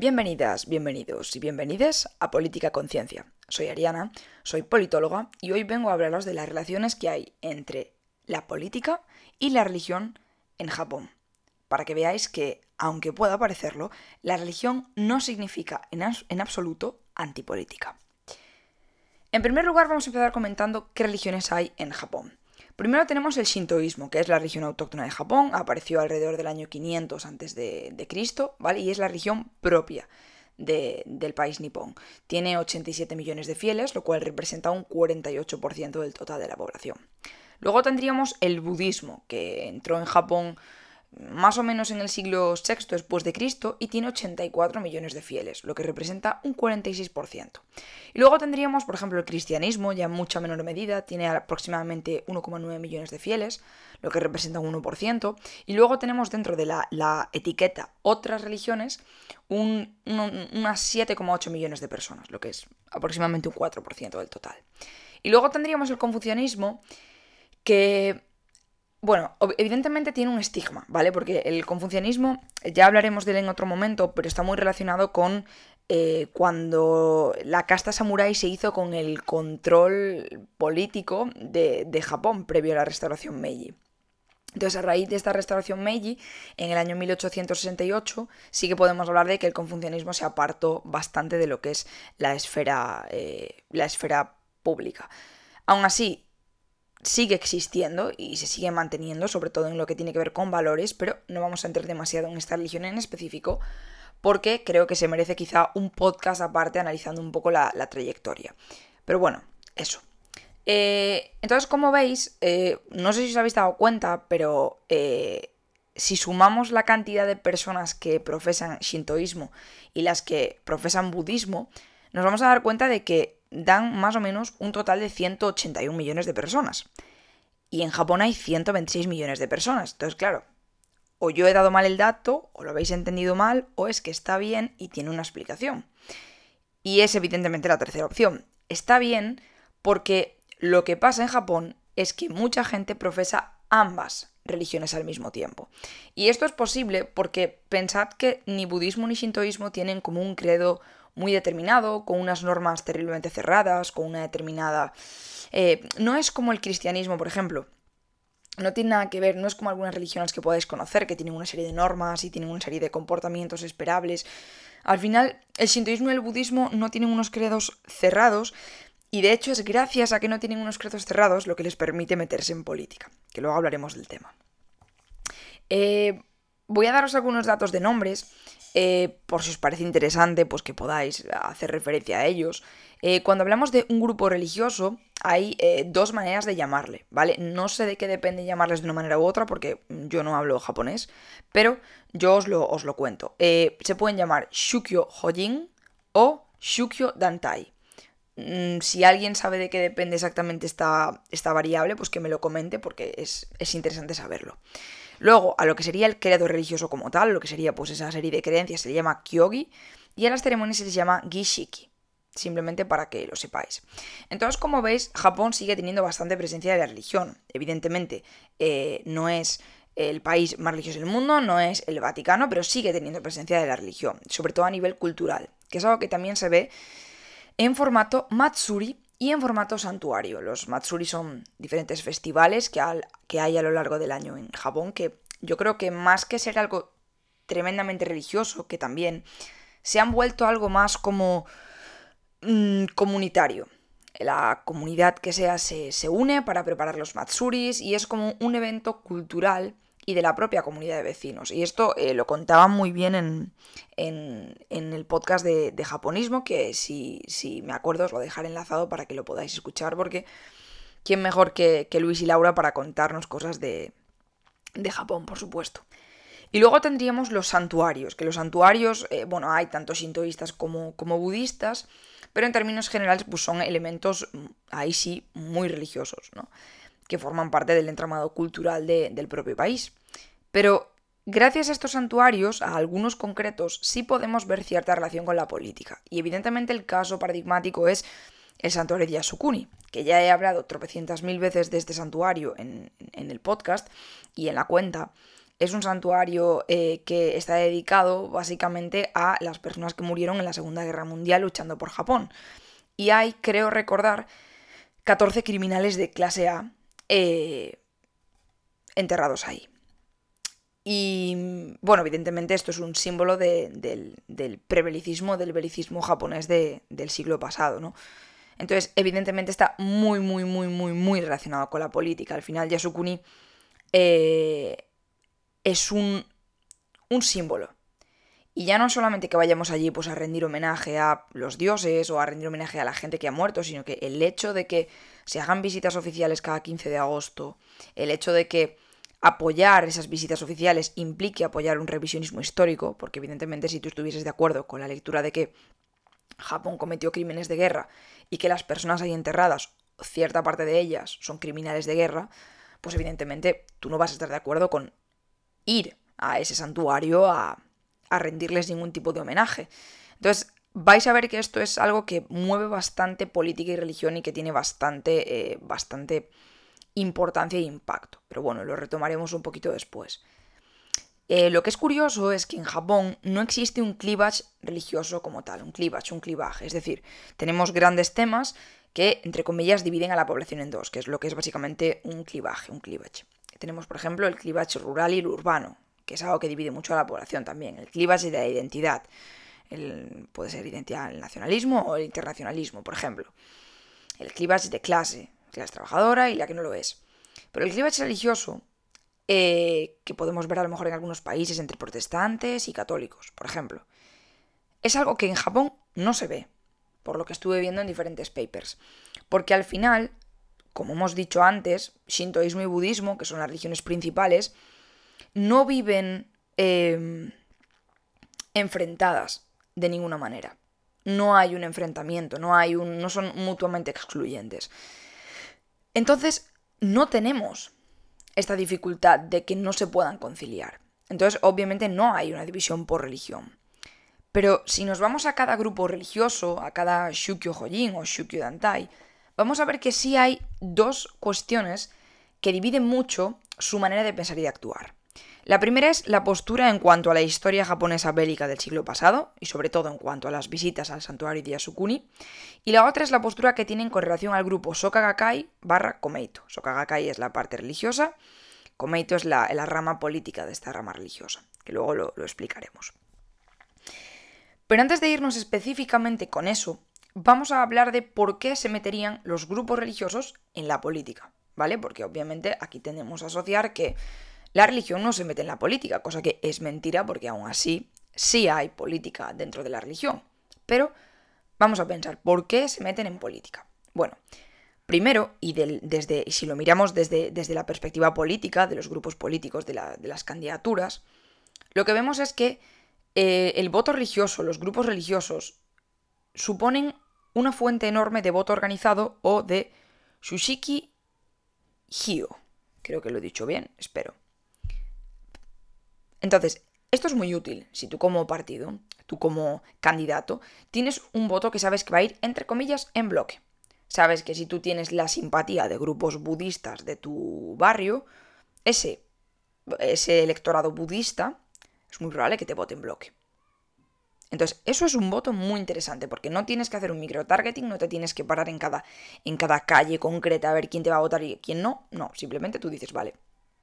Bienvenidas, bienvenidos y bienvenides a Política Conciencia. Soy Ariana, soy politóloga y hoy vengo a hablaros de las relaciones que hay entre la política y la religión en Japón. Para que veáis que, aunque pueda parecerlo, la religión no significa en, en absoluto antipolítica. En primer lugar, vamos a empezar comentando qué religiones hay en Japón. Primero tenemos el shintoísmo, que es la religión autóctona de Japón, apareció alrededor del año 500 antes de, Cristo, ¿vale? Y es la religión propia del país nipón. Tiene 87 millones de fieles, lo cual representa un 48% del total de la población. Luego tendríamos el budismo, que entró en Japón más o menos en el siglo VI después de Cristo y tiene 84 millones de fieles, lo que representa un 46%. Y luego tendríamos, por ejemplo, el cristianismo, ya en mucha menor medida, tiene aproximadamente 1,9 millones de fieles, lo que representa un 1%. Y luego tenemos dentro de la, etiqueta otras religiones un, unas 7,8 millones de personas, lo que es aproximadamente un 4% del total. Y luego tendríamos el confucianismo, que bueno, evidentemente tiene un estigma, ¿vale? Porque el confucianismo, ya hablaremos de él en otro momento, pero está muy relacionado con eh, cuando la casta samurái se hizo con el control político de, Japón previo a la restauración Meiji. Entonces, a raíz de esta restauración Meiji, en el año 1868, sí que podemos hablar de que el confucianismo se apartó bastante de lo que es la esfera, eh, la esfera pública. Aún así, sigue existiendo y se sigue manteniendo, sobre todo en lo que tiene que ver con valores, pero no vamos a entrar demasiado en esta religión en específico, porque creo que se merece quizá un podcast aparte analizando un poco la, trayectoria. Pero bueno, eso. Eh, entonces, como veis, eh, no sé si os habéis dado cuenta, pero eh, si sumamos la cantidad de personas que profesan shintoísmo y las que profesan budismo, nos vamos a dar cuenta de que dan más o menos un total de 181 millones de personas. Y en Japón hay 126 millones de personas. Entonces, claro, o yo he dado mal el dato, o lo habéis entendido mal, o es que está bien y tiene una explicación. Y es evidentemente la tercera opción. Está bien porque lo que pasa en Japón es que mucha gente profesa ambas religiones al mismo tiempo. Y esto es posible porque pensad que ni budismo ni shintoísmo tienen como un credo muy determinado, con unas normas terriblemente cerradas, con una determinada... Eh, no es como el cristianismo, por ejemplo. No tiene nada que ver, no es como algunas religiones que podéis conocer, que tienen una serie de normas y tienen una serie de comportamientos esperables. Al final, el sintoísmo y el budismo no tienen unos credos cerrados, y de hecho es gracias a que no tienen unos credos cerrados lo que les permite meterse en política, que luego hablaremos del tema. Eh, voy a daros algunos datos de nombres eh, por si os parece interesante, pues que podáis hacer referencia a ellos. Eh, cuando hablamos de un grupo religioso, hay eh, dos maneras de llamarle, ¿vale? No sé de qué depende llamarles de una manera u otra, porque yo no hablo japonés, pero yo os lo, os lo cuento. se pueden llamar Shukyo Hojin o Shukyo Dantai. Mm, si alguien sabe de qué depende exactamente esta, esta variable, pues que me lo comente, porque es, es interesante saberlo. Luego, a lo que sería el credo religioso como tal, lo que sería pues esa serie de creencias, se le llama kyogi, y a las ceremonias se les llama gishiki, simplemente para que lo sepáis. Entonces, como veis, Japón sigue teniendo bastante presencia de la religión. Evidentemente, eh, no es el país más religioso del mundo, no es el Vaticano, pero sigue teniendo presencia de la religión, sobre todo a nivel cultural, que es algo que también se ve en formato Matsuri y en formato santuario. Los Matsuri son diferentes festivales que, hay a lo largo del año en Japón, que yo creo que más que ser algo tremendamente religioso, que también se han vuelto algo más como mm, comunitario. La comunidad que sea se, se une para preparar los Matsuris y es como un evento cultural y de la propia comunidad de vecinos. Y esto eh, lo contaba muy bien en, el podcast de, japonismo, que si, si, me acuerdo os lo dejaré enlazado para que lo podáis escuchar, porque ¿quién mejor que, Luis y Laura para contarnos cosas de, de, Japón, por supuesto? Y luego tendríamos los santuarios, que los santuarios, eh, bueno, hay tanto sintoístas como, como budistas, pero en términos generales pues son elementos, mm, ahí sí, muy religiosos, ¿no? que forman parte del entramado cultural del propio país. Pero gracias a estos santuarios, a algunos concretos, sí podemos ver cierta relación con la política. Y evidentemente el caso paradigmático es el santuario de Yasukuni, que ya he hablado tropecientas mil veces de este santuario en, el podcast y en la cuenta. es un santuario eh, que está dedicado básicamente a las personas que murieron en la Segunda Guerra Mundial luchando por Japón. Y hay, creo recordar, 14 criminales de clase A eh, enterrados ahí. Y bueno, evidentemente esto es un símbolo del, del prebelicismo, del belicismo japonés del siglo pasado, ¿no? Entonces, evidentemente está muy, muy, muy, muy, muy relacionado con la política. Al final, Yasukuni eh, es un, un símbolo. Y ya no solamente que vayamos allí pues, a rendir homenaje a los dioses o a rendir homenaje a la gente que ha muerto, sino que el hecho de que se hagan visitas oficiales cada 15 de agosto, el hecho de que apoyar esas visitas oficiales implique apoyar un revisionismo histórico, porque evidentemente si tú estuvieses de acuerdo con la lectura de que Japón cometió crímenes de guerra y que las personas ahí enterradas, cierta parte de ellas, son criminales de guerra, pues evidentemente tú no vas a estar de acuerdo con ir a ese santuario a, a rendirles ningún tipo de homenaje. Entonces, vais a ver que esto es algo que mueve bastante política y religión y que tiene bastante, eh, bastante importancia e impacto. Pero bueno, lo retomaremos un poquito después. Eh, lo que es curioso es que en Japón no existe un cleavage religioso como tal, un cleavage, un clivaje. Es decir, tenemos grandes temas que, entre comillas, dividen a la población en dos, que es lo que es básicamente un clivaje, un. Tenemos, por ejemplo, el cleavage rural y el urbano, que es algo que divide mucho a la población también. El cleavage de la identidad. puede ser identidad el nacionalismo o el internacionalismo, por ejemplo. El cleavage de clase, clase trabajadora y la que no lo es. Pero el cleavage religioso, eh, que podemos ver a lo mejor en algunos países entre protestantes y católicos, por ejemplo, es algo que en Japón no se ve, por lo que estuve viendo en diferentes papers. Porque al final, como hemos dicho antes, Shintoísmo y budismo, que son las religiones principales, no viven em, enfrentadas de ninguna manera. No hay un enfrentamiento, no, hay un, no son mutuamente excluyentes. Entonces, no tenemos esta dificultad de que no se puedan conciliar. Entonces, obviamente no hay una división por religión. Pero si nos vamos a cada grupo religioso, a cada Shukyo Hojin o Shukyo Dantai, vamos a ver que sí hay dos cuestiones que dividen mucho su manera de pensar y de actuar. La primera es la postura en cuanto a la historia japonesa bélica del siglo pasado, y sobre todo en cuanto a las visitas al santuario de Yasukuni, y la otra es la postura que tienen con relación al grupo Sokagakai barra Komeito. Sokagakai es la parte religiosa, Komeito es la, rama política de esta rama religiosa, que luego lo, lo explicaremos. Pero antes de irnos específicamente con eso, vamos a hablar de por qué se meterían los grupos religiosos en la política, ¿vale? Porque obviamente aquí tenemos a asociar que la religión no se mete en la política, cosa que es mentira porque aún así sí hay política dentro de la religión. Pero vamos a pensar, ¿por qué se meten en política? Bueno, primero, y desde, si lo miramos desde, desde, la perspectiva política, de los grupos políticos, de, las candidaturas, lo que vemos es que eh, el voto religioso, los grupos religiosos, suponen una fuente enorme de voto organizado o de Shushiki Hio. Creo que lo he dicho bien, espero. Entonces, esto es muy útil si tú como partido, tú como candidato, tienes un voto que sabes que va a ir, entre comillas, en bloque. Sabes que si tú tienes la simpatía de grupos budistas de tu barrio, ese, ese electorado budista es muy probable que te vote en bloque. Entonces, eso es un voto muy interesante porque no tienes que hacer un micro-targeting, no te tienes que parar en cada, en cada calle concreta a ver quién te va a votar y quién no. No, simplemente tú dices, vale,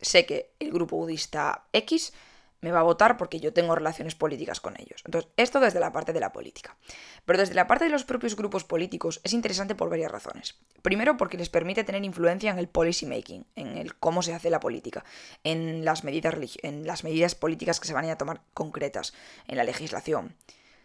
sé que el grupo budista X me va a votar porque yo tengo relaciones políticas con ellos. Entonces, esto desde la parte de la política. Pero desde la parte de los propios grupos políticos es interesante por varias razones. Primero, porque les permite tener influencia en el policy making, en el cómo se hace la política, en las medidas, en las medidas políticas que se van a tomar concretas, en la legislación.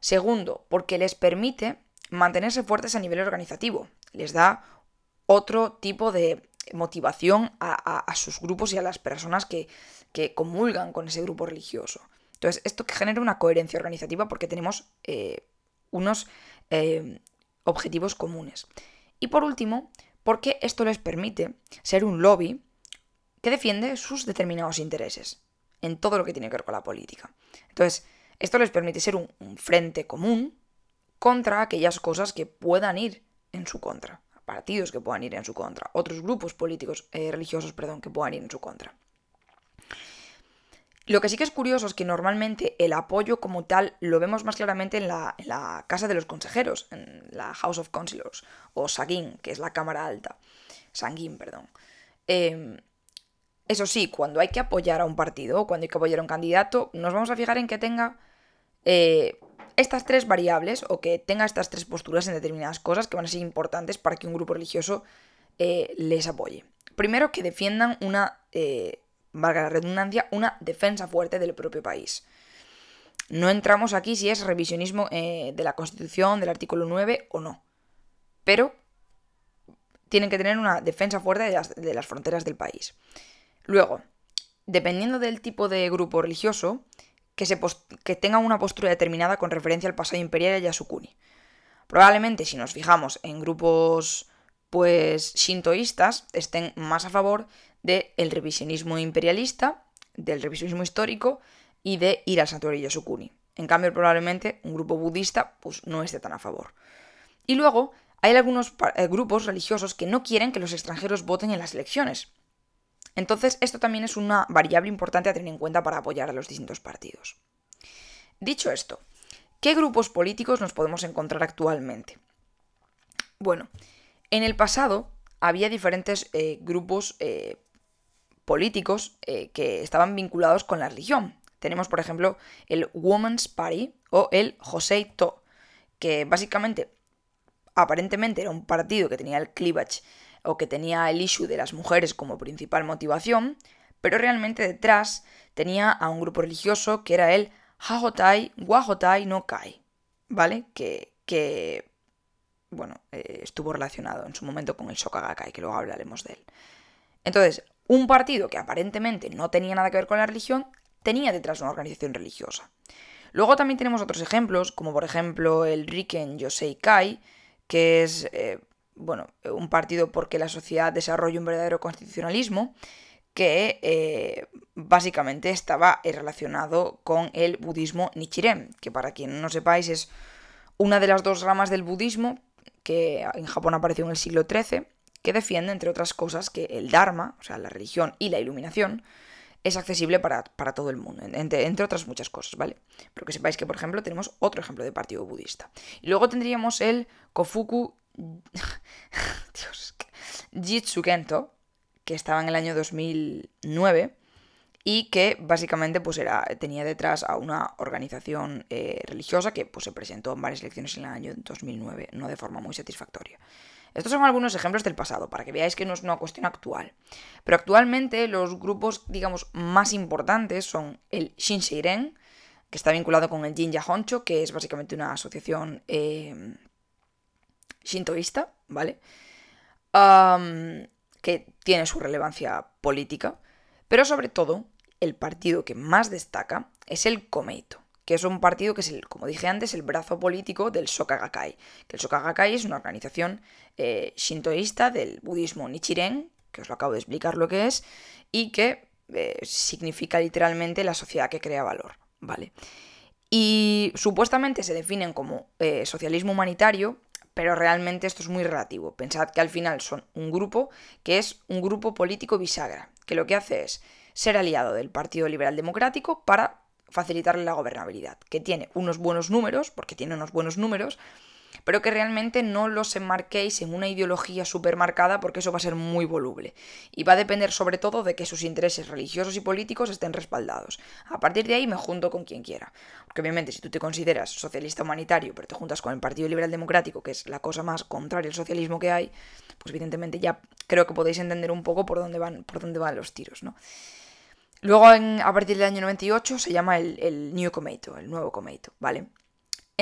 Segundo, porque les permite mantenerse fuertes a nivel organizativo. Les da otro tipo de motivación a, sus grupos y a las personas que, comulgan con ese grupo religioso. Entonces, esto que genera una coherencia organizativa porque tenemos eh, unos eh, objetivos comunes. Y por último, porque esto les permite ser un lobby que defiende sus determinados intereses en todo lo que tiene que ver con la política. Entonces, esto les permite ser un frente común contra aquellas cosas que puedan ir en su contra partidos que puedan ir en su contra, otros grupos políticos, eh, religiosos, perdón, que puedan ir en su contra. Lo que sí que es curioso es que normalmente el apoyo como tal lo vemos más claramente en la, Casa de los Consejeros, en la House of Councillors, o Sagin, que es la Cámara Alta. Sanguín, perdón. Em, eso sí, cuando hay que apoyar a un partido o cuando hay que apoyar a un candidato, nos vamos a fijar en que tenga eh, estas tres variables o que tenga estas tres posturas en determinadas cosas que van a ser importantes para que un grupo religioso eh, les apoye. Primero, que defiendan una eh, valga la redundancia, una defensa fuerte del propio país. No entramos aquí si es revisionismo eh, de la Constitución, del artículo 9 o no. Pero tienen que tener una defensa fuerte de las, fronteras del país. Luego, dependiendo del tipo de grupo religioso, que, se que tenga una postura determinada con referencia al pasado imperial y a su. Probablemente, si nos fijamos en grupos pues shintoístas, estén más a favor del revisionismo imperialista, del revisionismo histórico y de ir al santuario Yasukuni. En cambio, probablemente un grupo budista pues, no esté tan a favor. Y luego hay algunos eh, grupos religiosos que no quieren que los extranjeros voten en las elecciones. Entonces, esto también es una variable importante a tener en cuenta para apoyar a los distintos partidos. Dicho esto, ¿qué grupos políticos nos podemos encontrar actualmente? Bueno, en el pasado había diferentes eh, grupos eh, políticos eh, que estaban vinculados con la religión. Tenemos, por ejemplo, el Women's Party o el Josei To, que básicamente, aparentemente era un partido que tenía el cleavage o que tenía el issue de las mujeres como principal motivación, pero realmente detrás tenía a un grupo religioso que era el Hahotai Wahotai no Kai, ¿vale? Que, que bueno, eh, estuvo relacionado en su momento con el Shokagakai, que luego hablaremos de él. Entonces, un partido que aparentemente no tenía nada que ver con la religión, tenía detrás una organización religiosa. Luego también tenemos otros ejemplos, como por ejemplo el Riken Yosei Kai, que es eh, bueno, un partido porque la sociedad desarrolla un verdadero constitucionalismo, que eh, básicamente estaba relacionado con el budismo Nichiren, que para quien no sepáis es una de las dos ramas del budismo que en Japón apareció en el siglo XIII que defiende, entre otras cosas, que el Dharma, o sea, la religión y la iluminación, es accesible para, todo el mundo, entre, otras muchas cosas, ¿vale? Pero que sepáis que, por ejemplo, tenemos otro ejemplo de partido budista. Y luego tendríamos el Kofuku Dios, Jitsukento, que estaba en el año 2009 y que básicamente pues era, tenía detrás a una organización eh, religiosa que pues, se presentó en varias elecciones en el año 2009, no de forma muy satisfactoria. Estos son algunos ejemplos del pasado, para que veáis que no es una cuestión actual. Pero actualmente los grupos, digamos, más importantes son el Shinseiren, que está vinculado con el Jinja Honcho, que es básicamente una asociación eh, shintoísta, ¿vale? que tiene su relevancia política, pero sobre todo el partido que más destaca es el Komeito que es un partido que es, como dije antes, el brazo político del Shokagakai. Que el Shokagakai es una organización eh, shintoísta del budismo Nichiren, que os lo acabo de explicar lo que es, y que eh, significa literalmente la sociedad que crea valor, ¿vale? Y supuestamente se definen como eh, socialismo humanitario, pero realmente esto es muy relativo. Pensad que al final son un grupo que es un grupo político bisagra, que lo que hace es ser aliado del Partido Liberal Democrático para facilitarle la gobernabilidad, que tiene unos buenos números, porque tiene unos buenos números, pero que realmente no los enmarquéis en una ideología supermarcada porque eso va a ser muy voluble. Y va a depender sobre todo de que sus intereses religiosos y políticos estén respaldados. A partir de ahí me junto con quien quiera. Porque obviamente si tú te consideras socialista humanitario, pero te juntas con el Partido Liberal Democrático, que es la cosa más contraria al socialismo que hay, pues evidentemente ya creo que podéis entender un poco por dónde van, por dónde van los tiros, ¿no? Luego, a partir del año 98, se llama el, New Cometo, el nuevo Cometo, ¿vale?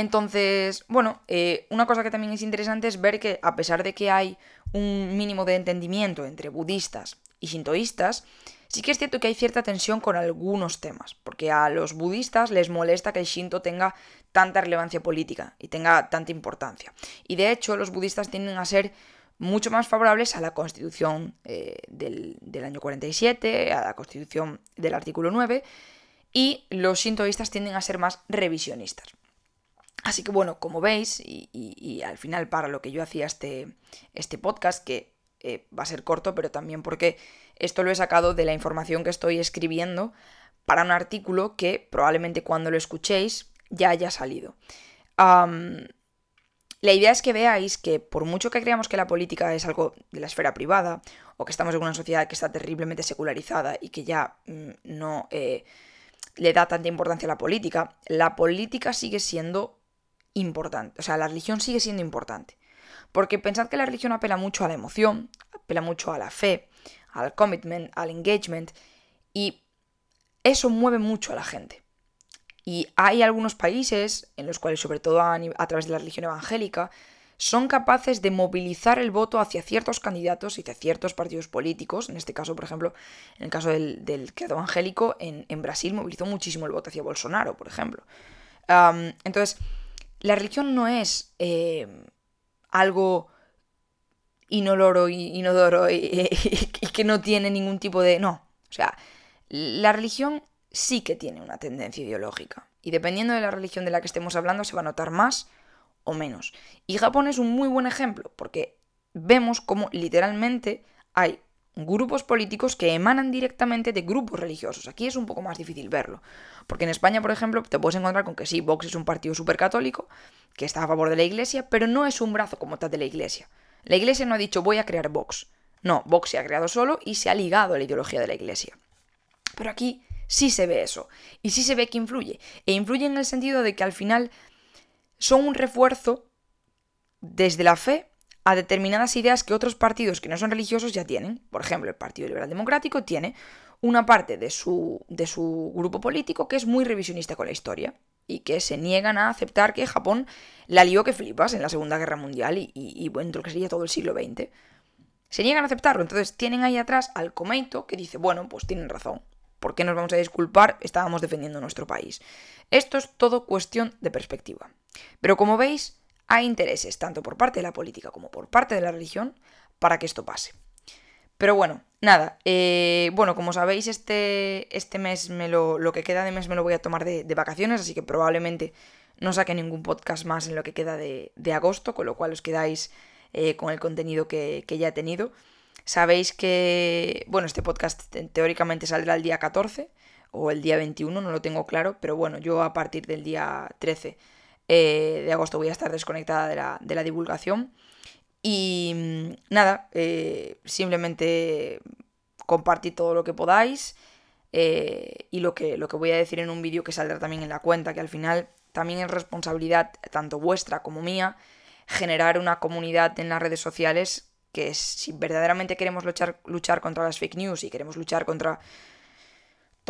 Entonces, bueno, eh, una cosa que también es interesante es ver que a pesar de que hay un mínimo de entendimiento entre budistas y sintoístas, sí que es cierto que hay cierta tensión con algunos temas, porque a los budistas les molesta que el Shinto tenga tanta relevancia política y tenga tanta importancia. Y de hecho, los budistas tienden a ser mucho más favorables a la constitución eh, del, año 47, a la constitución del artículo 9, y los sintoístas tienden a ser más revisionistas. Así que bueno, como veis, y, al final para lo que yo hacía este, este podcast, que eh, va a ser corto, pero también porque esto lo he sacado de la información que estoy escribiendo para un artículo que probablemente cuando lo escuchéis ya haya salido. la idea es que veáis que por mucho que creamos que la política es algo de la esfera privada, o que estamos en una sociedad que está terriblemente secularizada y que ya mm, no eh, le da tanta importancia a la política, la política sigue siendo importante, o sea, la religión sigue siendo importante. Porque pensad que la religión apela mucho a la emoción, apela mucho a la fe, al commitment, al engagement, y eso mueve mucho a la gente. Y hay algunos países en los cuales, sobre todo a, través de la religión evangélica, son capaces de movilizar el voto hacia ciertos candidatos y hacia ciertos partidos políticos. En este caso, por ejemplo, en el caso del, del credo evangélico, en, Brasil movilizó muchísimo el voto hacia Bolsonaro, por ejemplo. entonces, la religión no es eh, algo inoloro y inodoro y, que no tiene ningún tipo de... No, o sea, la religión sí que tiene una tendencia ideológica. Y dependiendo de la religión de la que estemos hablando, se va a notar más o menos. Y Japón es un muy buen ejemplo, porque vemos como literalmente hay grupos políticos que emanan directamente de grupos religiosos. Aquí es un poco más difícil verlo. Porque en España, por ejemplo, te puedes encontrar con que sí, Vox es un partido súper católico, que está a favor de la iglesia, pero no es un brazo como tal de la iglesia. La iglesia no ha dicho voy a crear Vox. No, Vox se ha creado solo y se ha ligado a la ideología de la iglesia. Pero aquí sí se ve eso. Y sí se ve que influye. E influye en el sentido de que al final son un refuerzo desde la fe a determinadas ideas que otros partidos que no son religiosos ya tienen. Por ejemplo, el Partido Liberal Democrático tiene una parte de su, de su grupo político que es muy revisionista con la historia y que se niegan a aceptar que Japón la lió que flipas en la Segunda Guerra Mundial y, y, bueno, lo que sería todo el siglo XX. Se niegan a aceptarlo, entonces tienen ahí atrás al Komeito que dice, bueno, pues tienen razón. ¿Por qué nos vamos a disculpar? Estábamos defendiendo nuestro país. Esto es todo cuestión de perspectiva. Pero como veis, hay intereses, tanto por parte de la política como por parte de la religión, para que esto pase. Pero bueno, nada. Eh, bueno, como sabéis, este, este mes, me lo, lo que queda de mes me lo voy a tomar de, vacaciones, así que probablemente no saque ningún podcast más en lo que queda de, agosto, con lo cual os quedáis eh, con el contenido que, que ya he tenido. Sabéis que, bueno, este podcast teóricamente saldrá el día 14 o el día 21, no lo tengo claro, pero bueno, yo a partir del día 13 eh, de agosto voy a estar desconectada de la, divulgación. Y mm, nada, eh, simplemente compartid todo lo que podáis. Eh, y lo que, lo que voy a decir en un vídeo que saldrá también en la cuenta, que al final también es responsabilidad tanto vuestra como mía generar una comunidad en las redes sociales que si verdaderamente queremos luchar, luchar contra las fake news y queremos luchar contra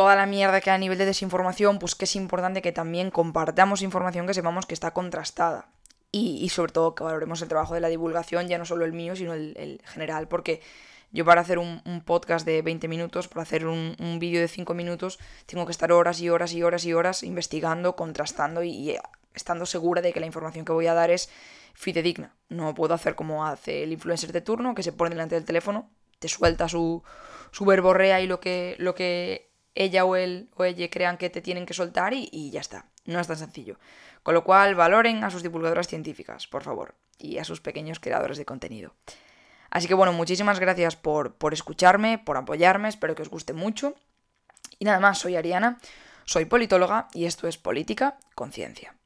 toda la mierda que hay a nivel de desinformación, pues que es importante que también compartamos información que sepamos que está contrastada. Y, sobre todo que valoremos el trabajo de la divulgación, ya no solo el mío, sino el, general, porque yo para hacer un, podcast de 20 minutos, para hacer un, vídeo de 5 minutos, tengo que estar horas y horas y horas y horas investigando, contrastando y, estando segura de que la información que voy a dar es fidedigna. No puedo hacer como hace el influencer de turno, que se pone delante del teléfono, te suelta su, su verborrea y lo que, lo que ella o él o ella crean que te tienen que soltar y, ya está. No es tan sencillo. Con lo cual, valoren a sus divulgadoras científicas, por favor, y a sus pequeños creadores de contenido. Así que bueno, muchísimas gracias por, por escucharme, por apoyarme, espero que os guste mucho. Y nada más, soy Ariana, soy politóloga y esto es Política Conciencia.